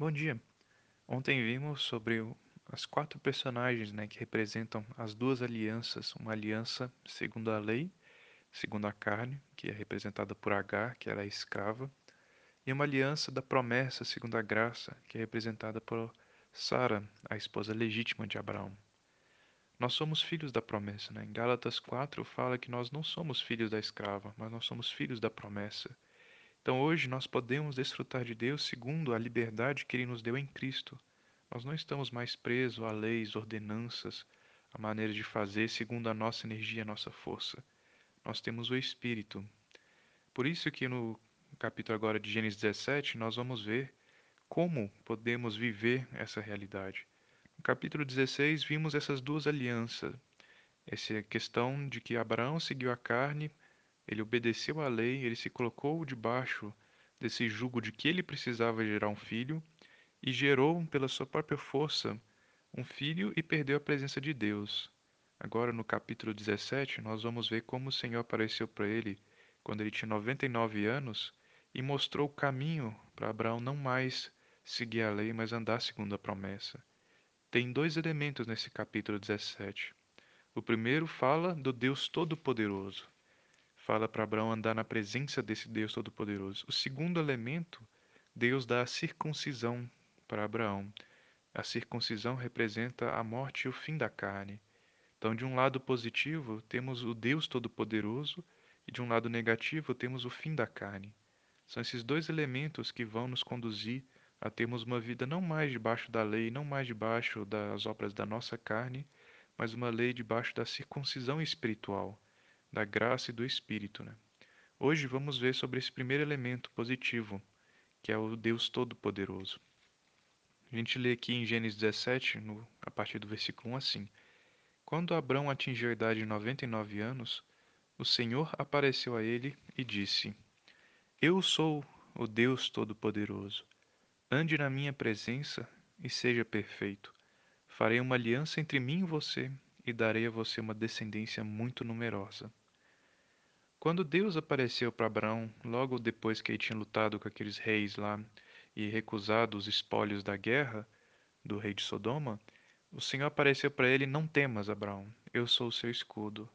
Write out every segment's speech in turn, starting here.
Bom dia. Ontem vimos sobre as quatro personagens, né, que representam as duas alianças, uma aliança segundo a lei, segundo a carne, que é representada por Agar, que era a escrava, e uma aliança da promessa segundo a graça, que é representada por Sara, a esposa legítima de Abraão. Nós somos filhos da promessa, né? Em Gálatas 4 fala que nós não somos filhos da escrava, mas nós somos filhos da promessa. Então hoje nós podemos desfrutar de Deus segundo a liberdade que Ele nos deu em Cristo. Nós não estamos mais presos a leis, ordenanças, a maneira de fazer segundo a nossa energia, a nossa força. Nós temos o Espírito. Por isso que no capítulo agora de Gênesis 17 nós vamos ver como podemos viver essa realidade. No capítulo 16 vimos essas duas alianças. Essa questão de que Abraão seguiu a carne ele obedeceu à lei, ele se colocou debaixo desse jugo de que ele precisava gerar um filho e gerou, pela sua própria força, um filho e perdeu a presença de Deus. Agora, no capítulo 17, nós vamos ver como o Senhor apareceu para ele quando ele tinha 99 anos e mostrou o caminho para Abraão não mais seguir a lei, mas andar segundo a promessa. Tem dois elementos nesse capítulo 17. O primeiro fala do Deus Todo-Poderoso fala para Abraão andar na presença desse Deus Todo-Poderoso. O segundo elemento, Deus dá a circuncisão para Abraão. A circuncisão representa a morte e o fim da carne. Então, de um lado positivo, temos o Deus Todo-Poderoso e de um lado negativo, temos o fim da carne. São esses dois elementos que vão nos conduzir a termos uma vida não mais debaixo da lei, não mais debaixo das obras da nossa carne, mas uma lei debaixo da circuncisão espiritual da graça e do Espírito. Né? Hoje vamos ver sobre esse primeiro elemento positivo, que é o Deus Todo-Poderoso. A gente lê aqui em Gênesis 17, no, a partir do versículo 1, assim: Quando Abrão atingiu a idade de 99 anos, o Senhor apareceu a ele e disse: Eu sou o Deus Todo-Poderoso. Ande na minha presença e seja perfeito. Farei uma aliança entre mim e você e darei a você uma descendência muito numerosa. Quando Deus apareceu para Abraão, logo depois que ele tinha lutado com aqueles reis lá e recusado os espólios da guerra do rei de Sodoma, o Senhor apareceu para ele: Não temas, Abraão, eu sou o seu escudo.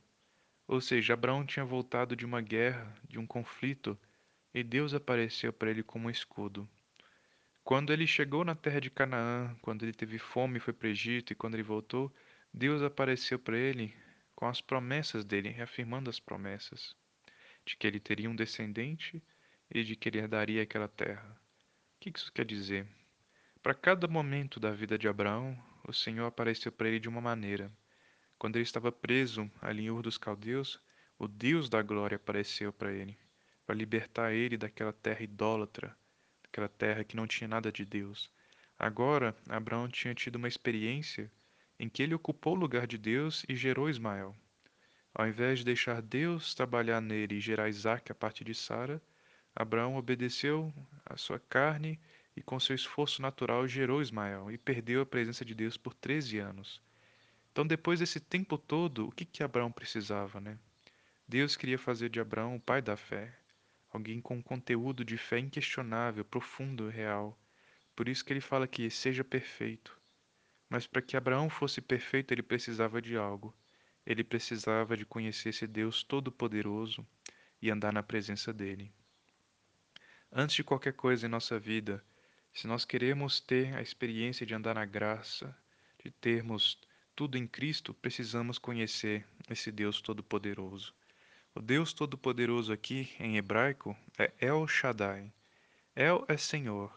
Ou seja, Abraão tinha voltado de uma guerra, de um conflito, e Deus apareceu para ele como um escudo. Quando ele chegou na terra de Canaã, quando ele teve fome e foi para o Egito, e quando ele voltou, Deus apareceu para ele com as promessas dele, reafirmando as promessas de que ele teria um descendente e de que ele herdaria aquela terra. O que isso quer dizer? Para cada momento da vida de Abraão, o Senhor apareceu para ele de uma maneira. Quando ele estava preso ali em Ur dos Caldeus, o Deus da glória apareceu para ele, para libertar ele daquela terra idólatra, daquela terra que não tinha nada de Deus. Agora, Abraão tinha tido uma experiência em que ele ocupou o lugar de Deus e gerou Ismael. Ao invés de deixar Deus trabalhar nele e gerar Isaac a partir de Sara, Abraão obedeceu à sua carne e com seu esforço natural gerou Ismael e perdeu a presença de Deus por 13 anos. Então, depois desse tempo todo, o que que Abraão precisava, né? Deus queria fazer de Abraão o pai da fé, alguém com um conteúdo de fé inquestionável, profundo e real. Por isso que ele fala que seja perfeito. Mas para que Abraão fosse perfeito, ele precisava de algo. Ele precisava de conhecer esse Deus todo-poderoso e andar na presença dele. Antes de qualquer coisa em nossa vida, se nós queremos ter a experiência de andar na graça, de termos tudo em Cristo, precisamos conhecer esse Deus todo-poderoso. O Deus todo-poderoso aqui em hebraico é El Shaddai. El é Senhor.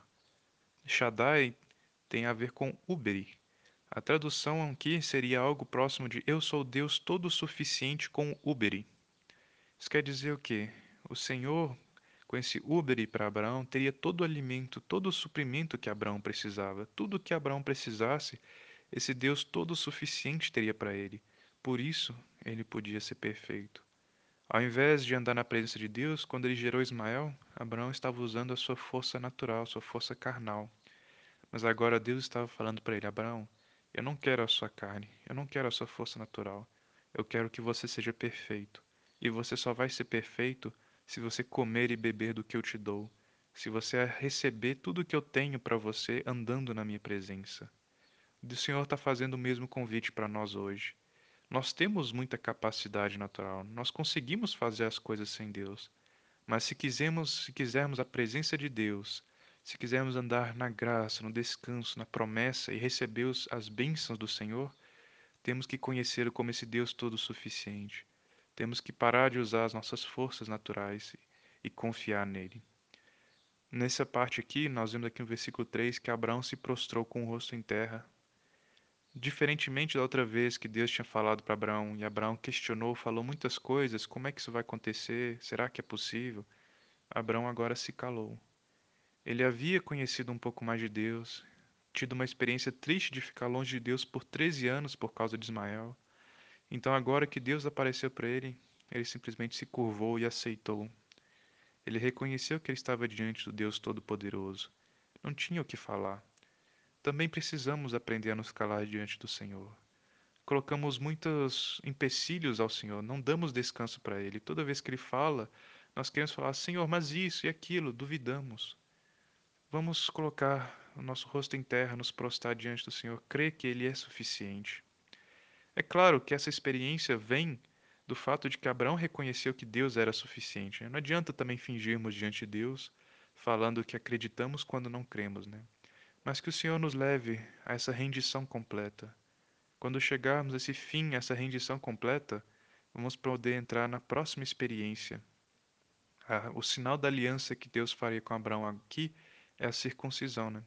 Shaddai tem a ver com Uberi, a tradução aqui seria algo próximo de Eu sou Deus todo suficiente com Uberi. Isso quer dizer o quê? O Senhor, com esse Uberi para Abraão, teria todo o alimento, todo o suprimento que Abraão precisava. Tudo que Abraão precisasse, esse Deus todo suficiente teria para ele. Por isso, ele podia ser perfeito. Ao invés de andar na presença de Deus, quando ele gerou Ismael, Abraão estava usando a sua força natural, sua força carnal. Mas agora Deus estava falando para ele: Abraão, eu não quero a sua carne, eu não quero a sua força natural. Eu quero que você seja perfeito. E você só vai ser perfeito se você comer e beber do que eu te dou, se você receber tudo que eu tenho para você andando na minha presença. O Senhor está fazendo o mesmo convite para nós hoje. Nós temos muita capacidade natural, nós conseguimos fazer as coisas sem Deus. Mas se quisermos, se quisermos a presença de Deus, se quisermos andar na graça, no descanso, na promessa e receber as bênçãos do Senhor, temos que conhecê-lo como esse Deus todo suficiente. Temos que parar de usar as nossas forças naturais e confiar nele. Nessa parte aqui, nós vemos aqui no versículo 3 que Abraão se prostrou com o rosto em terra. Diferentemente da outra vez que Deus tinha falado para Abraão e Abraão questionou, falou muitas coisas: como é que isso vai acontecer? Será que é possível? Abraão agora se calou. Ele havia conhecido um pouco mais de Deus, tido uma experiência triste de ficar longe de Deus por 13 anos por causa de Ismael. Então, agora que Deus apareceu para ele, ele simplesmente se curvou e aceitou. Ele reconheceu que ele estava diante do Deus Todo-Poderoso. Não tinha o que falar. Também precisamos aprender a nos calar diante do Senhor. Colocamos muitos empecilhos ao Senhor, não damos descanso para Ele. Toda vez que Ele fala, nós queremos falar, Senhor, mas isso e aquilo, duvidamos. Vamos colocar o nosso rosto em terra, nos prostrar diante do Senhor, crer que Ele é suficiente. É claro que essa experiência vem do fato de que Abraão reconheceu que Deus era suficiente. Não adianta também fingirmos diante de Deus, falando que acreditamos quando não cremos, né? Mas que o Senhor nos leve a essa rendição completa. Quando chegarmos a esse fim, essa rendição completa, vamos poder entrar na próxima experiência. o sinal da aliança que Deus faria com Abraão aqui é a circuncisão. Né?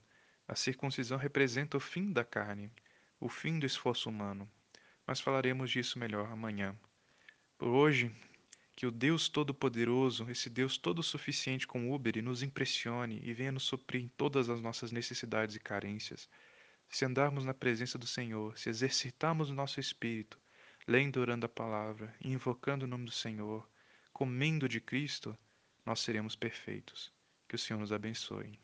A circuncisão representa o fim da carne, o fim do esforço humano. Mas falaremos disso melhor amanhã. Por hoje, que o Deus Todo-Poderoso, esse Deus todo suficiente com Uber, nos impressione e venha nos suprir em todas as nossas necessidades e carências. Se andarmos na presença do Senhor, se exercitarmos o nosso espírito, lendo orando a palavra, invocando o nome do Senhor, comendo de Cristo, nós seremos perfeitos. Que o Senhor nos abençoe.